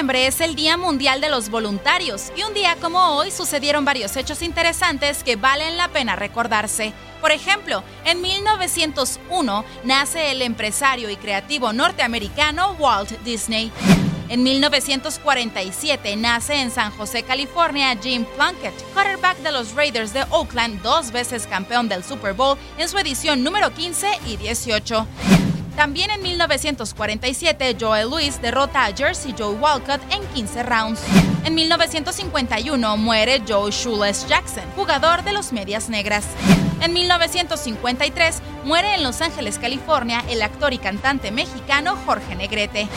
5 de diciembre es el Día Mundial de los Voluntarios y un día como hoy sucedieron varios hechos interesantes que valen la pena recordarse. Por ejemplo, en 1901 nace el empresario y creativo norteamericano Walt Disney. En 1947 nace en San José, California, Jim Plunkett, quarterback de los Raiders de Oakland, dos veces campeón del Super Bowl en su edición número 15 y 18. También en 1947, Joel Louis derrota a Jersey Joe Walcott en 15 rounds. En 1951 muere Joe Shoeless Jackson, jugador de los Medias Negras. En 1953 muere en Los Ángeles, California, el actor y cantante mexicano Jorge Negrete.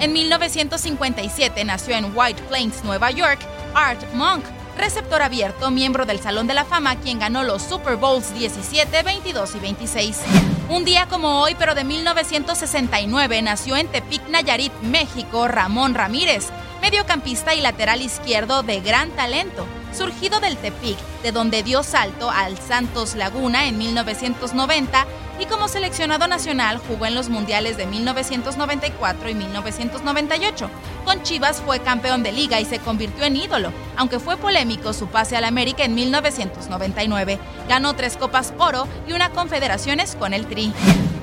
En 1957 nació en White Plains, Nueva York, Art Monk, receptor abierto, miembro del Salón de la Fama, quien ganó los Super Bowls 17, 22 y 26. Un día como hoy, pero de 1969, nació en Tepic, Nayarit, México, Ramón Ramírez, mediocampista y lateral izquierdo de gran talento, surgido del Tepic, de donde dio salto al Santos Laguna en 1990 y como seleccionado nacional jugó en los mundiales de 1994 y 1998. Con Chivas fue campeón de liga y se convirtió en ídolo, aunque fue polémico su pase al América en 1999. Ganó tres Copas Oro y una Confederaciones con el Tri.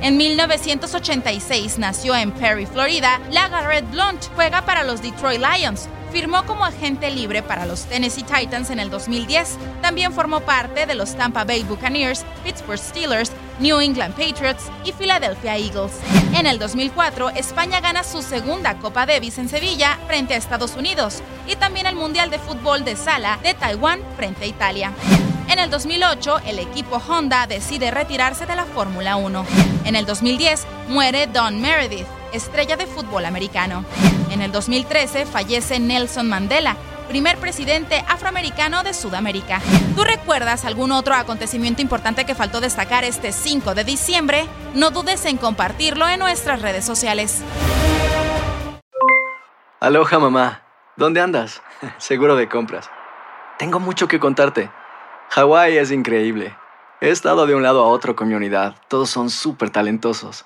En 1986 nació en Perry, Florida, LaGarrette Blunt. Juega para los Detroit Lions. Firmó como agente libre para los Tennessee Titans en el 2010. También formó parte de los Tampa Bay Buccaneers, Pittsburgh Steelers, New England Patriots y Philadelphia Eagles. En el 2004, España gana su segunda Copa Davis en Sevilla frente a Estados Unidos y también el Mundial de Fútbol de Sala de Taiwán frente a Italia. En el 2008, el equipo Honda decide retirarse de la Fórmula 1. En el 2010, muere Don Meredith, estrella de fútbol americano. En el 2013 fallece Nelson Mandela, primer presidente afroamericano de Sudamérica. ¿Tú recuerdas algún otro acontecimiento importante que faltó destacar este 5 de diciembre? No dudes en compartirlo en nuestras redes sociales. Aloha mamá, ¿dónde andas? Seguro de compras. Tengo mucho que contarte. Hawái es increíble. He estado de un lado a otro con mi unidad. Todos son súper talentosos.